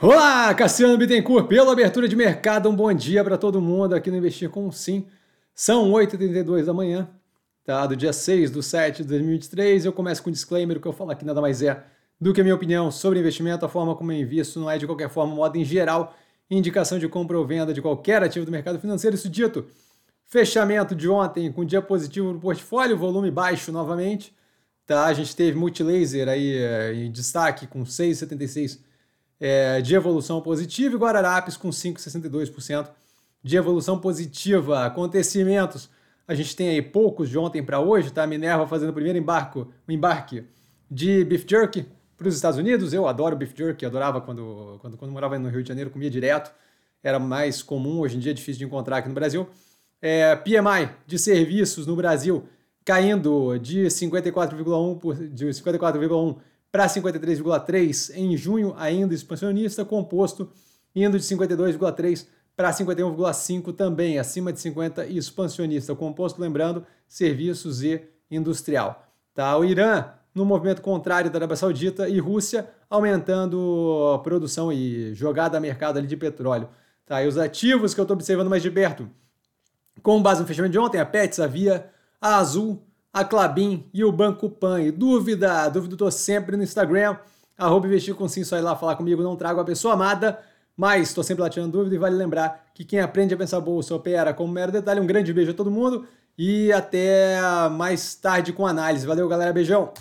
Olá, Cassiano Bittencourt, pela abertura de mercado, um bom dia para todo mundo aqui no Investir com Sim. São 8h32 da manhã, tá? do dia 6 do 7 de 2023. Eu começo com um disclaimer, o que eu falo aqui nada mais é do que a minha opinião sobre investimento, a forma como eu invisto, não é de qualquer forma, modo em geral, indicação de compra ou venda de qualquer ativo do mercado financeiro. Isso dito, fechamento de ontem com dia positivo no portfólio, volume baixo novamente, tá? A gente teve Multilaser aí é, em destaque com 6,76% é, de evolução positiva e Guararapes com 5,62% de evolução positiva. Acontecimentos, a gente tem aí poucos de ontem para hoje, tá? Minerva fazendo o primeiro embarco, o embarque de beef jerky para os Estados Unidos. Eu adoro beef jerky, adorava quando, quando, quando morava no Rio de Janeiro, comia direto. Era mais comum, hoje em dia é difícil de encontrar aqui no Brasil. É, PMI de serviços no Brasil caindo de 54,1 de 54,1 para 53,3 em junho, ainda expansionista, composto indo de 52,3 para 51,5 também, acima de 50 expansionista, composto, lembrando, serviços e industrial. Tá? O Irã, no movimento contrário da Arábia Saudita e Rússia, aumentando a produção e jogada a mercado ali de petróleo. Tá? E os ativos que eu estou observando mais de perto, com base no fechamento de ontem, a Pets, a Via, a Azul, a Clabin e o Banco Pan. E dúvida, dúvida estou sempre no Instagram, arroba investir com sim, só ir lá falar comigo, não trago a pessoa amada, mas estou sempre lá tirando dúvida e vale lembrar que quem aprende a pensar bolsa opera como mero detalhe. Um grande beijo a todo mundo e até mais tarde com análise. Valeu, galera, beijão!